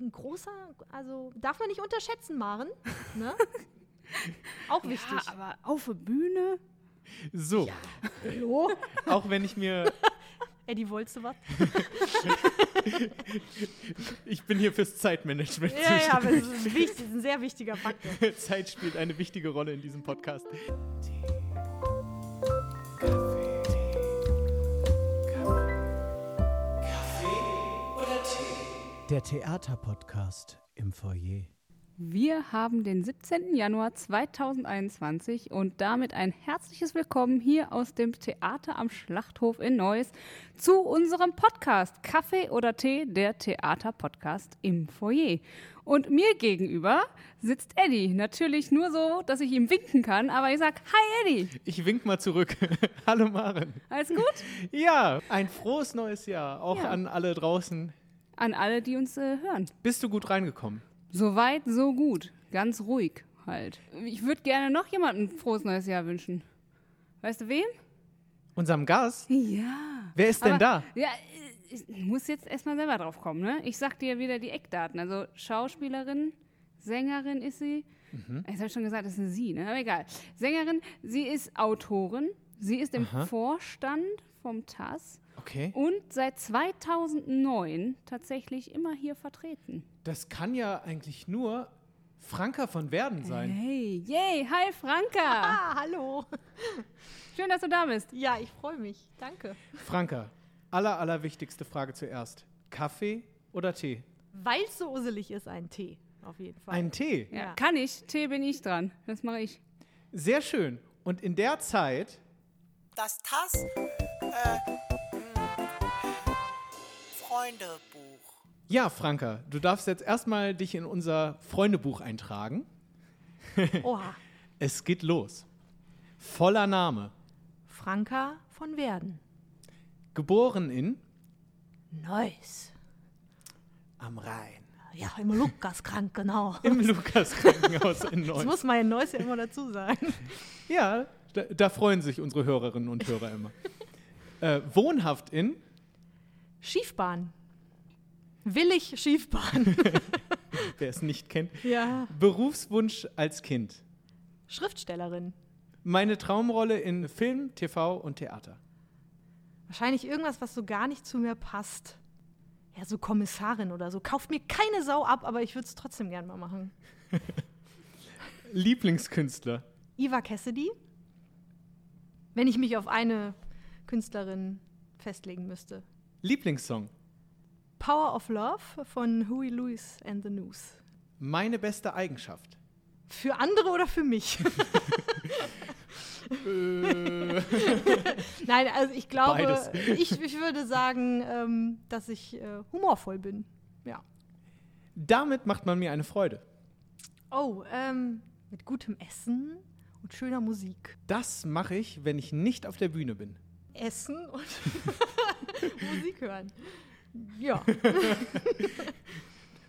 ein großer, also darf man nicht unterschätzen, Maren. Ne? Auch wichtig. Ja, aber auf der Bühne. So, Hallo? auch wenn ich mir, Eddie, wolltest du was? ich bin hier fürs Zeitmanagement Ja, ja, aber das ist, ein wichtig, das ist ein sehr wichtiger Faktor. Zeit spielt eine wichtige Rolle in diesem Podcast. Der Theaterpodcast im Foyer. Wir haben den 17. Januar 2021 und damit ein herzliches Willkommen hier aus dem Theater am Schlachthof in Neuss zu unserem Podcast Kaffee oder Tee, der Theaterpodcast im Foyer. Und mir gegenüber sitzt Eddie. Natürlich nur so, dass ich ihm winken kann, aber ich sag Hi Eddie. Ich wink mal zurück. Hallo Maren. Alles gut? Ja, ein frohes neues Jahr, auch Ja. an alle draußen. An alle, die uns äh, hören. Bist du gut reingekommen? Soweit, so gut. Ganz ruhig halt. Ich würde gerne noch jemandem ein frohes neues Jahr wünschen. Weißt du wem? Unserem Gast? Ja. Wer ist denn Aber- da? Ja, ich muss jetzt erstmal selber drauf kommen, ne? Ich sag dir wieder die Eckdaten. Also Schauspielerin, Sängerin ist sie. Mhm. Ich habe schon gesagt, das ist sie, ne? Aber egal. Sängerin, sie ist Autorin, sie ist im Aha. Vorstand vom TAS Okay. und seit 2009 tatsächlich immer hier vertreten. Das kann ja eigentlich nur Franka von Werden sein. Hey, yay, hi Franka. Ah, hallo. Schön, dass du da bist. Ja, ich freue mich. Danke. Franka, aller, allerwichtigste Frage zuerst. Kaffee oder Tee? Weil es so uselig ist, ein Tee. Auf jeden Fall. Ein Tee. Ja, Ja. kann ich. Tee bin ich dran. Das mache ich. Sehr schön. Und in der Zeit, Das TAS äh, Freundebuch. ja, Franka, du darfst jetzt erstmal dich in unser Freundebuch eintragen. Oha. Es geht los. Voller Name. Franka von Werden. Geboren in Neuss. am Rhein. Ja, im Lukas krank, genau. Im Lukas-Krankenhaus in Das Neuss. muss man in Neuss ja immer dazu sagen. Ja, da, da freuen sich unsere Hörerinnen und Hörer immer. äh, wohnhaft in Schiefbahn. Willig Schiefbahn. wer es nicht kennt. ja. Berufswunsch als Kind. Schriftstellerin. Meine Traumrolle in Film, TV und Theater. Wahrscheinlich irgendwas, was so gar nicht zu mir passt. Ja, so Kommissarin oder so. Kauft mir keine Sau ab, aber ich würde es trotzdem gern mal machen. Lieblingskünstler. Eva Cassidy. Wenn ich mich auf eine Künstlerin festlegen müsste. Lieblingssong. Power of Love von Huey Lewis and the News. Meine beste Eigenschaft. Für andere oder für mich? Äh, Nein, also ich glaube, ich, ich würde sagen, ähm, dass ich äh, humorvoll bin. Ja. damit macht man mir eine Freude. Oh, ähm, mit gutem Essen und schöner Musik. Das mache ich, wenn ich nicht auf der Bühne bin. Essen und Musik hören. Ja,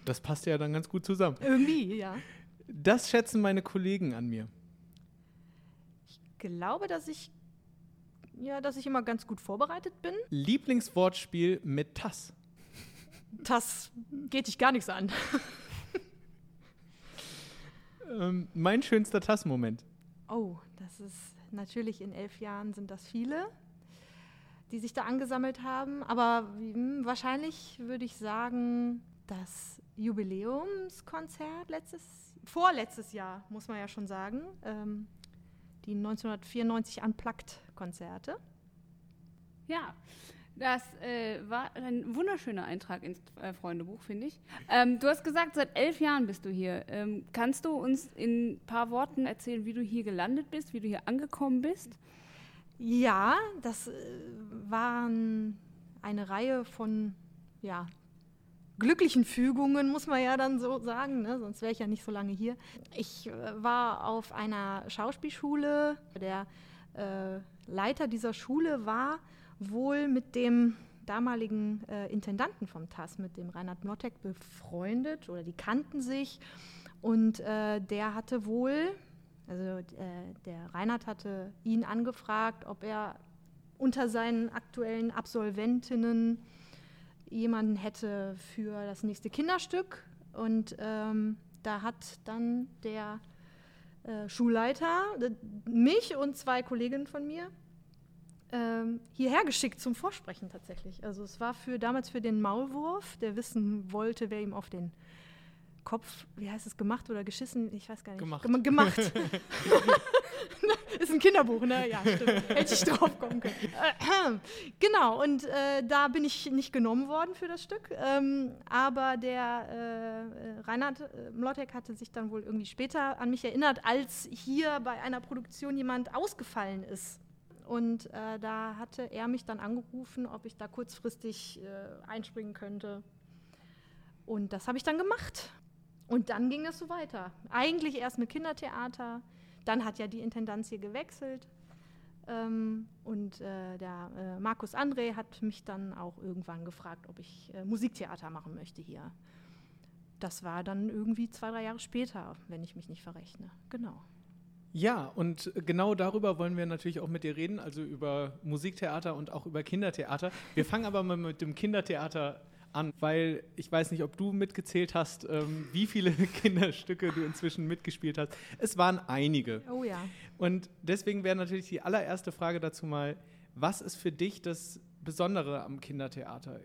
Das passt ja dann ganz gut zusammen. irgendwie, ja. Das schätzen meine Kollegen an mir. Glaube, dass ich ja, dass ich immer ganz gut vorbereitet bin. Lieblingswortspiel mit Tass. Das geht dich gar nichts an. Ähm, mein schönster Tass-Moment. Oh, das ist natürlich in elf Jahren sind das viele, die sich da angesammelt haben. Aber hm, wahrscheinlich würde ich sagen, das Jubiläumskonzert letztes, vorletztes Jahr, muss man ja schon sagen, ähm, die 1994 Unplugged-Konzerte. Ja, das äh, war ein wunderschöner Eintrag ins äh, Freundebuch, finde ich. Ähm, du hast gesagt, seit elf Jahren bist du hier. Ähm, kannst du uns in ein paar Worten erzählen, wie du hier gelandet bist, wie du hier angekommen bist? Ja, das äh, waren eine Reihe von ja, glücklichen Fügungen, muss man ja dann so sagen, ne? sonst wäre ich ja nicht so lange hier. Ich äh, war auf einer Schauspielschule. Der äh, Leiter dieser Schule war wohl mit dem damaligen äh, Intendanten vom TAS, mit dem Reinhard Mlottek, befreundet oder die kannten sich. Und äh, der hatte wohl, also äh, der Reinhard hatte ihn angefragt, ob er unter seinen aktuellen Absolventinnen jemanden hätte für das nächste Kinderstück Und ähm, da hat dann der äh, Schulleiter mich und zwei Kolleginnen von mir ähm, hierher geschickt zum Vorsprechen tatsächlich. Also es war für damals für den Maulwurf, der wissen wollte, wer ihm auf den Kopf, wie heißt es, gemacht oder geschissen? Ich weiß gar nicht. Gemacht. Gem gemacht. Ist ein Kinderbuch, ne? Ja, stimmt. Hätte ich drauf kommen können. Genau, und äh, da bin ich nicht genommen worden für das Stück. Ähm, aber der äh, Reinhard äh, Mlottek hatte sich dann wohl irgendwie später an mich erinnert, als hier bei einer Produktion jemand ausgefallen ist. Und äh, da hatte er mich dann angerufen, ob ich da kurzfristig äh, einspringen könnte. Und das habe ich dann gemacht. Und dann ging es so weiter. Eigentlich erst mit Kindertheater, dann hat ja die Intendanz hier gewechselt. Ähm, und äh, der äh, Markus André hat mich dann auch irgendwann gefragt, ob ich äh, Musiktheater machen möchte hier. Das war dann irgendwie zwei, drei Jahre später, wenn ich mich nicht verrechne. Genau. Ja, und genau darüber wollen wir natürlich auch mit dir reden, also über Musiktheater und auch über Kindertheater. Wir fangen aber mal mit dem Kindertheater an, weil ich weiß nicht, ob du mitgezählt hast, ähm, wie viele Kinderstücke du inzwischen mitgespielt hast. Es waren einige. Oh ja. Und deswegen wäre natürlich die allererste Frage dazu mal, was ist für dich das Besondere am Kindertheater?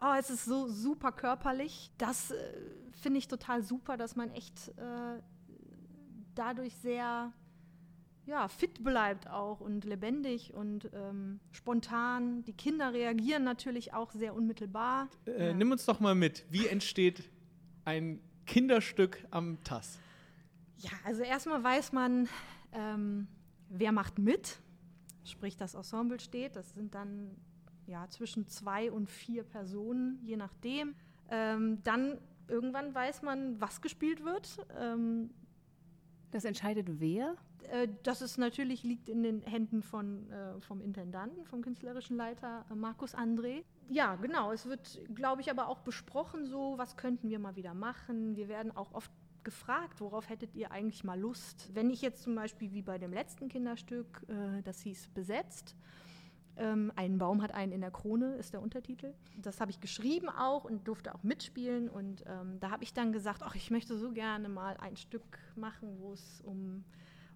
Oh, es ist so super körperlich. Das äh, finde ich total super, dass man echt äh, dadurch sehr ja, fit bleibt auch und lebendig und ähm, spontan. Die Kinder reagieren natürlich auch sehr unmittelbar. Äh, Ja. Nimm uns doch mal mit, wie entsteht ein Kinderstück am TAS? Ja, also erstmal weiß man, ähm, wer macht mit. Sprich, das Ensemble steht. Das sind dann ja, zwischen zwei und vier Personen, je nachdem. Ähm, dann irgendwann weiß man, was gespielt wird. Ähm, Das entscheidet wer? Äh, Das ist natürlich liegt in den Händen von, äh, vom Intendanten, vom künstlerischen Leiter äh, Markus André. Ja, genau. Es wird, glaube ich, aber auch besprochen, so was könnten wir mal wieder machen. Wir werden auch oft gefragt, worauf hättet ihr eigentlich mal Lust? Wenn ich jetzt zum Beispiel wie bei dem letzten Kinderstück, das hieß besetzt. Ähm, ein Baum hat einen in der Krone, ist der Untertitel. Das habe ich geschrieben auch und durfte auch mitspielen. Und ähm, da habe ich dann gesagt, ach, ich möchte so gerne mal ein Stück machen, wo es um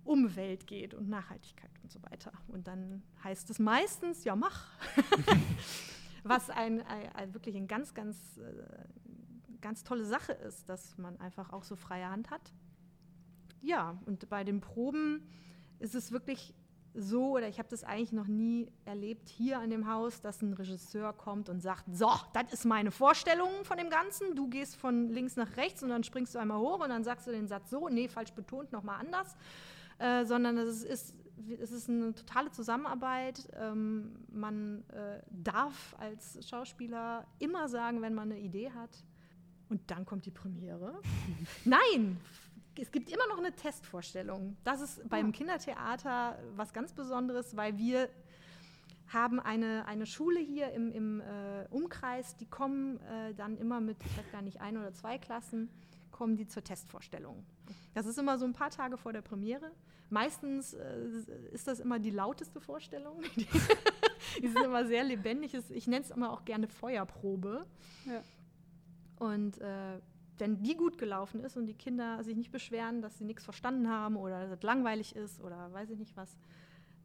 Umwelt geht und Nachhaltigkeit und so weiter. Und dann heißt es meistens, ja, mach. Was ein, ein, ein wirklich eine ganz, ganz, äh, ganz tolle Sache ist, dass man einfach auch so freie Hand hat. Ja, und bei den Proben ist es wirklich so, oder ich habe das eigentlich noch nie erlebt hier an dem Haus, dass ein Regisseur kommt und sagt, so, das ist meine Vorstellung von dem Ganzen, du gehst von links nach rechts und dann springst du einmal hoch und dann sagst du den Satz so, nee, falsch betont, nochmal anders, äh, sondern es ist, es ist eine totale Zusammenarbeit. Ähm, man äh, darf als Schauspieler immer sagen, wenn man eine Idee hat. Und dann kommt die Premiere. Nein, es gibt immer noch eine Testvorstellung. Das ist beim Kindertheater was ganz Besonderes, weil wir haben eine, eine Schule hier im, im äh, Umkreis, die kommen äh, dann immer mit, ich weiß gar nicht, ein oder zwei Klassen, kommen die zur Testvorstellung. Das ist immer so ein paar Tage vor der Premiere. Meistens äh, ist das immer die lauteste Vorstellung. die, die sind immer sehr lebendig. Ich nenne es immer auch gerne Feuerprobe. Ja. Und wenn die gut gelaufen ist und die Kinder sich nicht beschweren, dass sie nichts verstanden haben oder dass es langweilig ist oder weiß ich nicht was,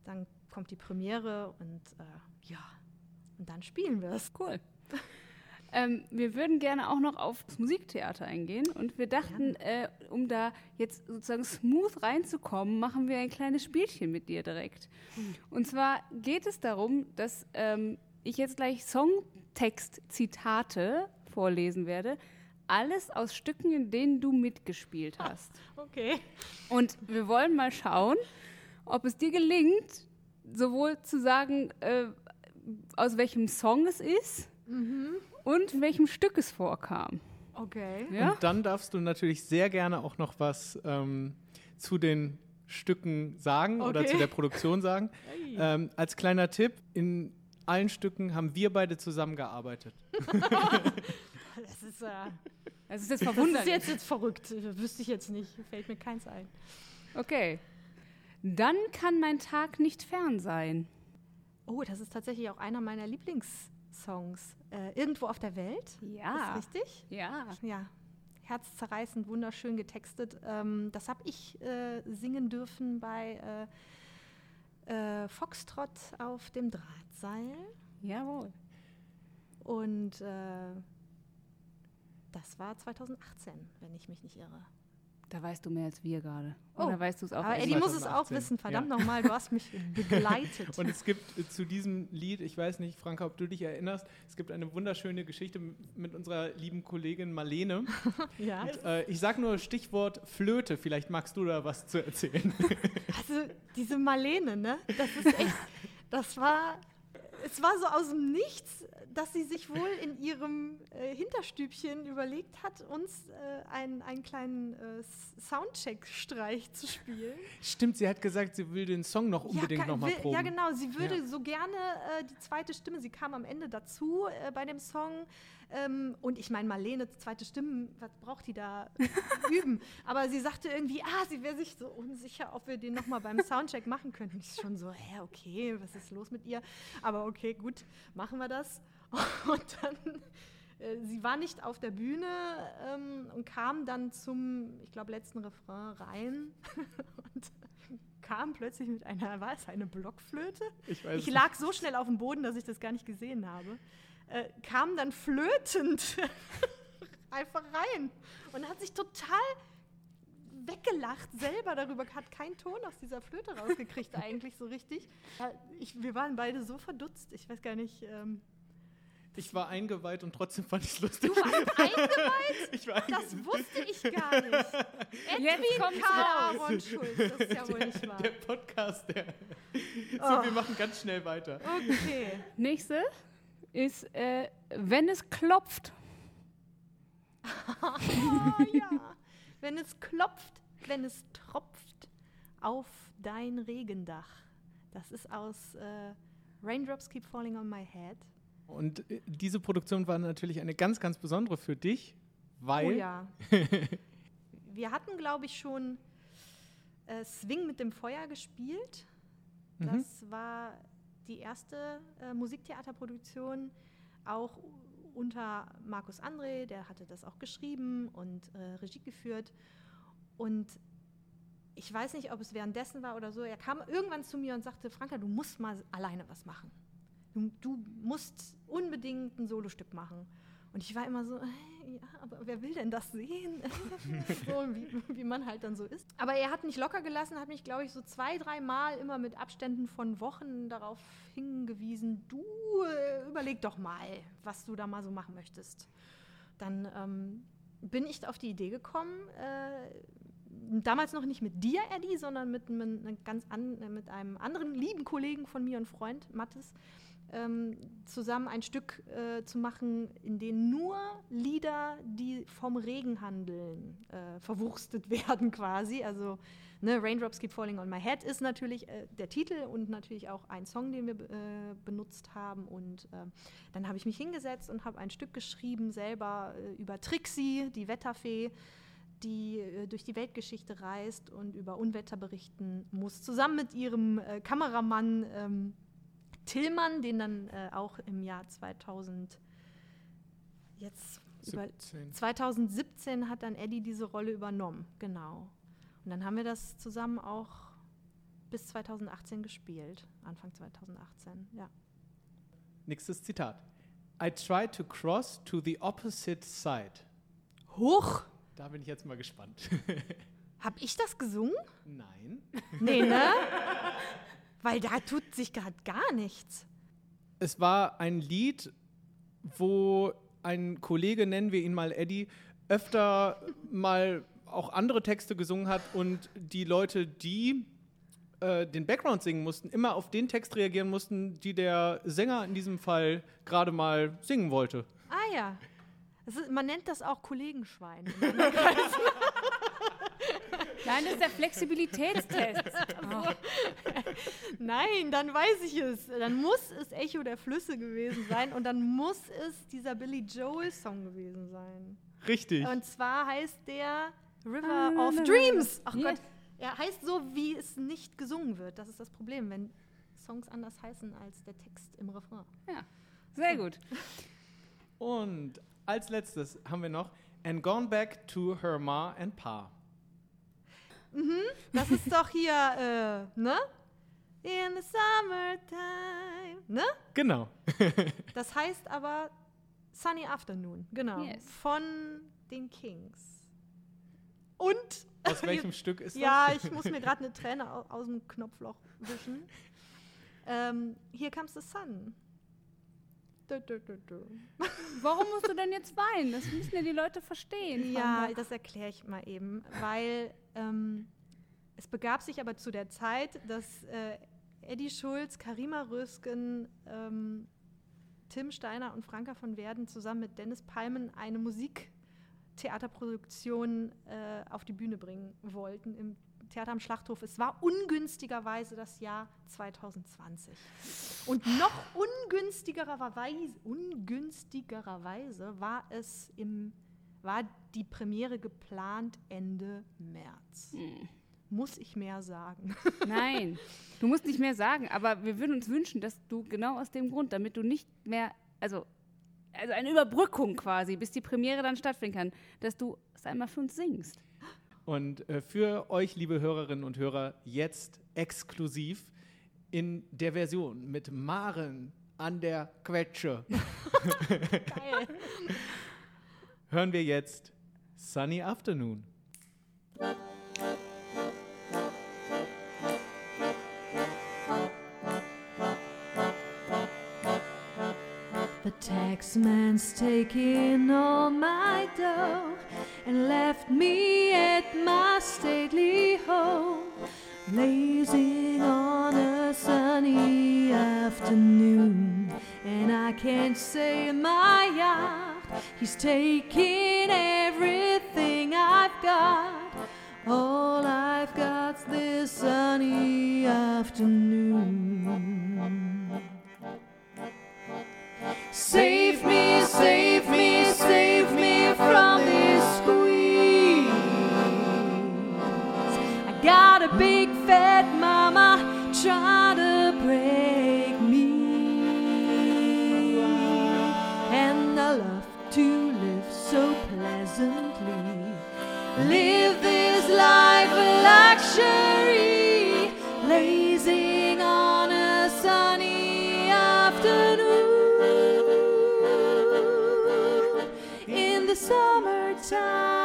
dann kommt die Premiere und äh, ja, und dann spielen wir es. Cool. Ähm, wir würden gerne auch noch auf das Musiktheater eingehen und wir dachten, äh, um da jetzt sozusagen smooth reinzukommen, machen wir ein kleines Spielchen mit dir direkt. Und zwar geht es darum, dass ähm, ich jetzt gleich Songtext-Zitate vorlesen werde. Alles aus Stücken, in denen du mitgespielt hast. Okay. Und wir wollen mal schauen, ob es dir gelingt, sowohl zu sagen, äh, aus welchem Song es ist und in welchem Stück es vorkam. Okay. Ja? Und dann darfst du natürlich sehr gerne auch noch was ähm, zu den Stücken sagen oder Okay. zu der Produktion sagen. Ähm, als kleiner Tipp, in allen Stücken haben wir beide zusammengearbeitet. Das ist, äh, Das ist jetzt das ist verwunderlich. jetzt, jetzt verrückt. Wüsste ich jetzt nicht. Fällt mir keins ein. Okay. Dann kann mein Tag nicht fern sein. Oh, das ist tatsächlich auch einer meiner Lieblingssongs. Äh, Irgendwo auf der Welt. Ja. Ist richtig? Ja. Ja. herzzerreißend, wunderschön getextet. Ähm, das habe ich äh, singen dürfen bei äh, äh, Foxtrot auf dem Drahtseil. Jawohl. Und äh, das war 2018, wenn ich mich nicht irre. Da weißt du mehr als wir gerade. Oh. Oder weißt du es auch? Aber? Eddie muss es auch 2018. wissen. Verdammt Ja. nochmal, du hast mich begleitet. Und es gibt äh, zu diesem Lied, ich weiß nicht, Franka, ob du dich erinnerst, es gibt eine wunderschöne Geschichte mit unserer lieben Kollegin Marlene. ja. Und, äh, ich sage nur Stichwort Flöte, vielleicht magst du da was zu erzählen. Also diese Marlene, ne? Das ist echt, das war, es war so aus dem Nichts, dass sie sich wohl in ihrem äh, Hinterstübchen überlegt hat, uns äh, einen, einen kleinen äh, Soundcheck-Streich zu spielen. Stimmt, sie hat gesagt, sie will den Song noch unbedingt ka- nochmal proben. Ja, genau. Sie würde Ja. so gerne äh, die zweite Stimme, sie kam am Ende dazu äh, bei dem Song. Ähm, und ich meine, Marlene, zweite Stimme, was braucht die da üben? Aber sie sagte irgendwie, ah, sie wäre sich so unsicher, ob wir den nochmal beim Soundcheck machen könnten. Ich schon so, hä, okay, was ist los mit ihr? Aber okay, gut, machen wir das. Und dann, äh, sie war nicht auf der Bühne ähm, und kam dann zum, ich glaube, letzten Refrain rein. und kam plötzlich mit einer, war es eine Blockflöte? Ich weiß Ich lag so schnell auf dem Boden, dass ich das gar nicht gesehen habe. Äh, kam dann flötend einfach rein und hat sich total weggelacht selber darüber, hat keinen Ton aus dieser Flöte rausgekriegt eigentlich so richtig. Ich, wir waren beide so verdutzt, ich weiß gar nicht. Ähm, Ich war eingeweiht und trotzdem fand ich es lustig. du warst eingeweiht? Ich war Das einge- wusste ich gar nicht. Jetzt kommt's Karl raus. Aaron Schulz, das ist ja wohl nicht wahr. der Podcast, der. So, Oh. wir machen ganz schnell weiter. Okay. Nächste ist, äh, wenn es klopft. Ah, ja. Wenn es klopft, wenn es tropft auf dein Regendach. Das ist aus äh, Raindrops Keep Falling on My Head. Und äh, diese Produktion war natürlich eine ganz, ganz besondere für dich, weil. Oh ja. Wir hatten, glaube ich, schon äh, Swing mit dem Feuer gespielt. Mhm. Das war die erste äh, Musiktheaterproduktion, auch unter Markus André, der hatte das auch geschrieben und äh, Regie geführt. Und ich weiß nicht, ob es währenddessen war oder so. Er kam irgendwann zu mir und sagte: Franka, du musst mal alleine was machen. Du, du musst unbedingt ein Solostück machen. Und ich war immer so, äh, ja, aber wer will denn das sehen? so, wie, wie man halt dann so ist. Aber er hat mich locker gelassen, hat mich, glaube ich, so zwei, drei Mal immer mit Abständen von Wochen darauf hingewiesen, du äh, überleg doch mal, was du da mal so machen möchtest. Dann ähm, bin ich auf die Idee gekommen, äh, damals noch nicht mit dir, Eddie, sondern mit, mit, an, äh, mit einem anderen lieben Kollegen von mir und Freund, Mattes, ähm, zusammen ein Stück äh, zu machen, in dem nur Lieder, die vom Regen handeln, äh, verwurstet werden quasi. Also ne, Raindrops Keep Falling on My Head ist natürlich äh, der Titel und natürlich auch ein Song, den wir äh, benutzt haben. Und äh, dann habe ich mich hingesetzt und habe ein Stück geschrieben selber äh, über Trixie, die Wetterfee die durch die Weltgeschichte reist und über Unwetter berichten muss, zusammen mit ihrem äh, Kameramann ähm, Tillmann, den dann äh, auch im Jahr 2000 jetzt über, 17. 2017 hat dann Eddie diese Rolle übernommen, genau. Und dann haben wir das zusammen auch bis 2018 gespielt, Anfang 2018, ja. Nächstes Zitat. I tried to cross to the opposite side. Huch, Da bin ich jetzt mal gespannt. hab ich das gesungen? Nein. Nee, ne? Weil da tut sich gerade gar nichts. Es war ein Lied, wo ein Kollege, nennen wir ihn mal Eddie, öfter mal auch andere Texte gesungen hat und die Leute, die äh, den Background singen mussten, immer auf den Text reagieren mussten, die der Sänger in diesem Fall gerade mal singen wollte. Ah ja. Ist, man nennt das auch Kollegenschwein. Nein, das ist der Flexibilitätstest. Oh. Nein, dann weiß ich es. Dann muss es Echo der Flüsse gewesen sein und dann muss es dieser Billy Joel Song gewesen sein. Richtig. Und zwar heißt der River Ah, of. Dreams. Ach. Gott. Er heißt so, wie es nicht gesungen wird. Das ist das Problem, wenn Songs anders heißen als der Text im Refrain. Ja, sehr gut. Und als letztes haben wir noch and gone back to her ma and pa. Das ist doch hier, äh, ne? In the summertime, ne? Genau. Das heißt aber Sunny Afternoon, genau. Yes. Von den Kings. Und Aus welchem Stück ist Ja, das? ich muss mir gerade eine Träne au- aus dem Knopfloch wischen. Ähm, Here comes the sun. Warum musst du denn jetzt weinen? Das müssen ja die Leute verstehen. Ja, das erkläre ich mal eben, weil ähm, es begab sich aber zu der Zeit, dass äh, Eddie Schulz, Karima Rösken, ähm, Tim Steiner und Franka von Werden zusammen mit Dennis Palmen eine Musiktheaterproduktion äh, auf die Bühne bringen wollten im Theater am Schlachthof. Es war ungünstigerweise das Jahr 2020. Und noch ungünstigererweise, ungünstigererweise war es im, war die Premiere geplant Ende März. Muss ich mehr sagen? Nein, du musst nicht mehr sagen, aber wir würden uns wünschen, dass du genau aus dem Grund, damit du nicht mehr, also, also eine Überbrückung quasi, bis die Premiere dann stattfinden kann, dass du es einmal für uns singst. Und äh, für euch, liebe Hörerinnen und Hörer, jetzt exklusiv in der Version mit Maren an der Quetsche Geil. hören wir jetzt Sunny Afternoon. The taxman's taking all my dough and left me at my stately home, blazing on a sunny afternoon. And I can't say my yacht, he's taking everything I've got. All I've got's this sunny afternoon. Luxury, blazing on a sunny afternoon. In the summertime,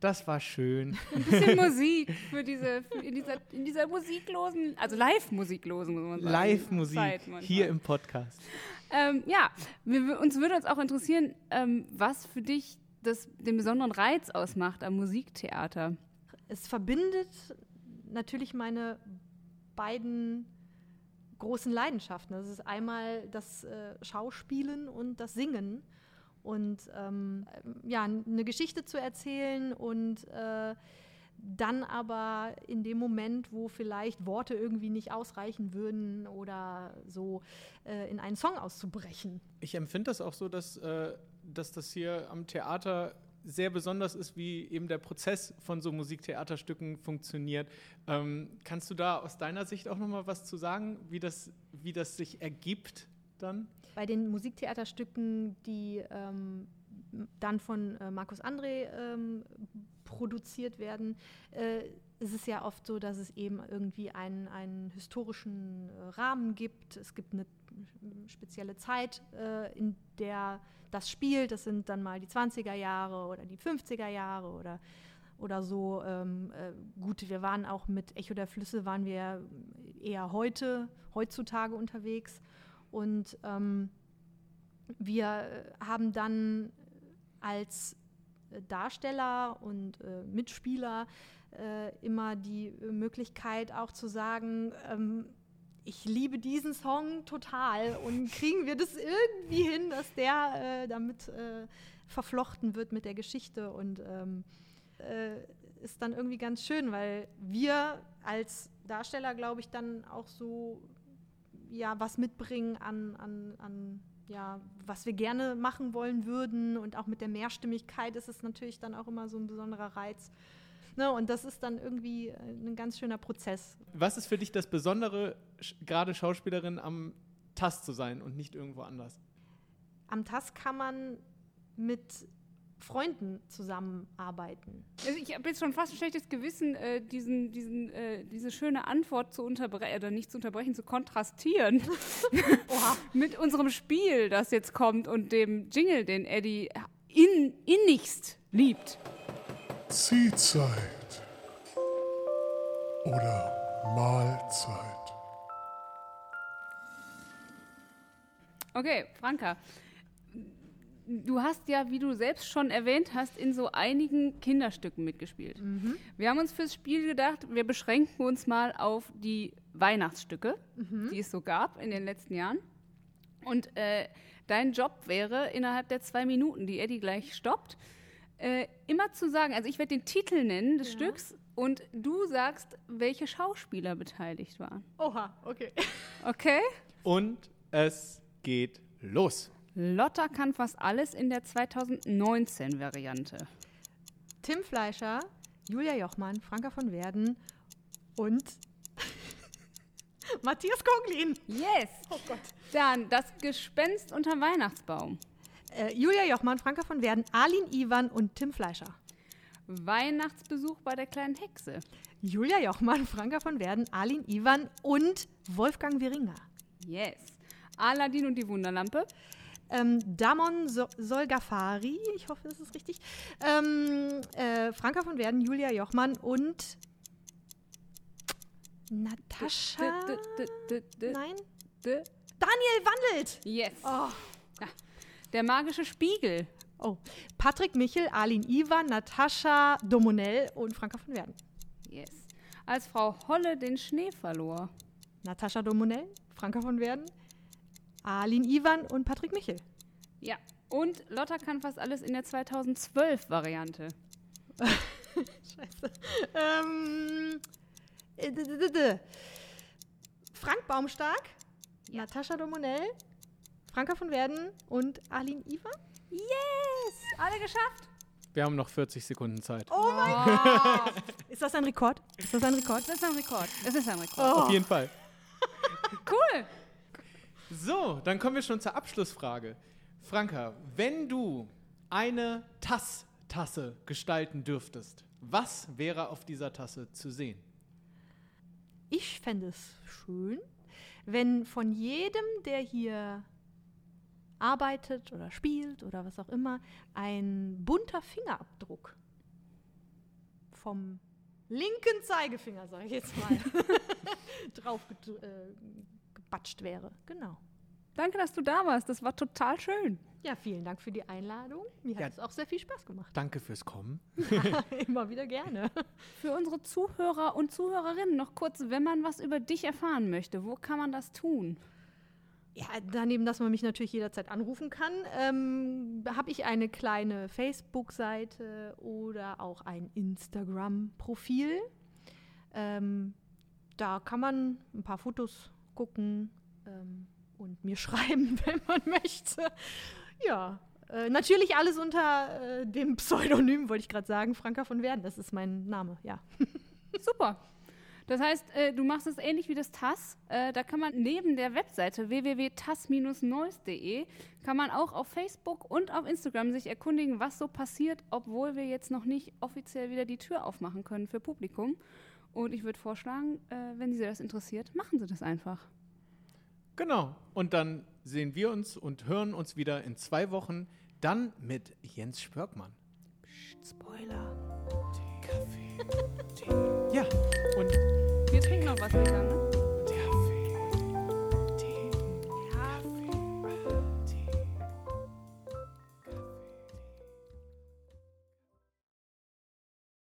Das war schön. Ein bisschen Musik für diese, für in, dieser, in dieser musiklosen, also live-musiklosen, muss man sagen. Live-Musik hier im Podcast. Ähm, ja, wir- uns würde uns auch interessieren, ähm, was für dich das, den besonderen Reiz ausmacht am Musiktheater. Es verbindet natürlich meine beiden großen Leidenschaften. Das ist einmal das äh, Schauspielen und das Singen. Und ähm, ja, eine Geschichte zu erzählen und äh, dann aber in dem Moment, wo vielleicht Worte irgendwie nicht ausreichen würden oder so, äh, in einen Song auszubrechen. Ich empfinde das auch so, dass, äh, dass das hier am Theater sehr besonders ist, wie eben der Prozess von so Musiktheaterstücken funktioniert. Ähm, kannst du da aus deiner Sicht auch noch mal was zu sagen, wie das, wie das sich ergibt dann? Bei den Musiktheaterstücken, die ähm, dann von äh, Markus André ähm, produziert werden, äh, ist es ja oft so, dass es eben irgendwie einen, einen historischen äh, Rahmen gibt. Es gibt eine spezielle Zeit, äh, in der das spielt. Das sind dann mal die 20er Jahre oder die 50er Jahre oder oder so. Ähm, äh, gut, wir waren auch mit Echo der Flüsse, waren wir eher heute, heutzutage unterwegs. Und ähm, wir haben dann als äh, Darsteller und äh, Mitspieler äh, immer die Möglichkeit auch zu sagen, ähm, ich liebe diesen Song total und kriegen wir das irgendwie hin, dass der äh, damit äh, verflochten wird mit der Geschichte. Und ähm, äh, ist dann irgendwie ganz schön, weil wir als Darsteller, glaube ich, dann auch so ja, was mitbringen an, an, an ja, was wir gerne machen wollen würden. Und auch mit der Mehrstimmigkeit ist es natürlich dann auch immer so ein besonderer Reiz. Ne, und das ist dann irgendwie äh, ein ganz schöner Prozess. Was ist für dich das Besondere, gerade Schauspielerin am TAS zu sein und nicht irgendwo anders? Am TAS kann man mit Freunden zusammenarbeiten. Also ich habe jetzt schon fast ein schlechtes Gewissen, äh, diesen, diesen, äh, diese schöne Antwort zu unterbrechen, oder nicht zu unterbrechen, zu kontrastieren mit unserem Spiel, das jetzt kommt und dem Jingle, den Eddie in, innigst liebt. Ziehzeit oder Mahlzeit. Okay, Franka. Du hast ja, wie du selbst schon erwähnt hast, in so einigen Kinderstücken mitgespielt. Wir haben uns fürs Spiel gedacht, wir beschränken uns mal auf die Weihnachtsstücke, die es so gab in den letzten Jahren. Und äh, dein Job wäre, innerhalb der zwei Minuten, die Eddie gleich stoppt, äh, immer zu sagen, also ich werde den Titel nennen des Stücks und du sagst, welche Schauspieler beteiligt waren. Oha, okay. Okay? Und es geht los. Lotta kann fast alles in der 2019-Variante. Tim Fleischer, Julia Jochmann, Franka von Werden und Matthias Konglin. Yes! Oh Gott. Dann das Gespenst unterm Weihnachtsbaum. Äh, Julia Jochmann, Franka von Werden, Arlin Iwan und Tim Fleischer. Weihnachtsbesuch bei der kleinen Hexe. Julia Jochmann, Franka von Werden, Arlin Iwan und Wolfgang Weringer. Yes. Aladdin und die Wunderlampe. Ähm, Damon so Solgafari, ich hoffe, das ist richtig. Ähm, äh, Franka von Werden, Julia Jochmann und Natascha. Nein? Daniel Wandelt. Yes. Oh. Der magische Spiegel. oh. Patrick Michel, Arlin Iwan, Natascha Domonell und Franka von Werden. Yes. Als Frau Holle den Schnee verlor. Natascha Domonell, Franka von Werden, Arlin Iwan und Patrick Michel. Ja. Und Lotta kann fast alles in der 2012-Variante. Scheiße. Ähm, äh, Frank Baumstark, Natascha Domonell, Franka von Werden und Arlin Iwan. Yes! Alle geschafft? Wir haben noch 40 Sekunden Zeit. Oh mein Gott! Ist das ein Rekord? Ist das ein Rekord? Das ist ein Rekord. Es ist ein Rekord. Oh. Auf jeden Fall. Cool! So, dann kommen wir schon zur Abschlussfrage. Franka, wenn du eine TAS-Tasse gestalten dürftest, was wäre auf dieser Tasse zu sehen? Ich fände es schön, wenn von jedem, der hier arbeitet oder spielt oder was auch immer, ein bunter Fingerabdruck vom linken Zeigefinger, sage ich jetzt mal, drauf äh, gebatscht wäre. Genau. Danke, dass du da warst. Das war total schön. Ja, vielen Dank für die Einladung. Mir Ja. hat es auch sehr viel Spaß gemacht. Danke fürs Kommen. Immer wieder gerne. Für unsere Zuhörer und Zuhörerinnen noch kurz, wenn man was über dich erfahren möchte, wo kann man das tun? Ja, daneben, dass man mich natürlich jederzeit anrufen kann, ähm, habe ich eine kleine Facebook-Seite oder auch ein Instagram-Profil. Ähm, da kann man ein paar Fotos gucken ähm, und mir schreiben, wenn man möchte. Ja, äh, natürlich alles unter äh, dem Pseudonym, wollte ich gerade sagen, Franka von Werden. Das ist mein Name, ja. Super. Das heißt, äh, du machst es ähnlich wie das TAS. Äh, da kann man neben der Webseite www.tas-neues.de kann man auch auf Facebook und auf Instagram sich erkundigen, was so passiert, obwohl wir jetzt noch nicht offiziell wieder die Tür aufmachen können für Publikum. Und ich würde vorschlagen, äh, wenn Sie das interessiert, machen Sie das einfach. Genau. Und dann sehen wir uns und hören uns wieder in zwei Wochen, dann mit Jens Spörkmann. Spoiler. Ja, und Wir trinken noch was, ne?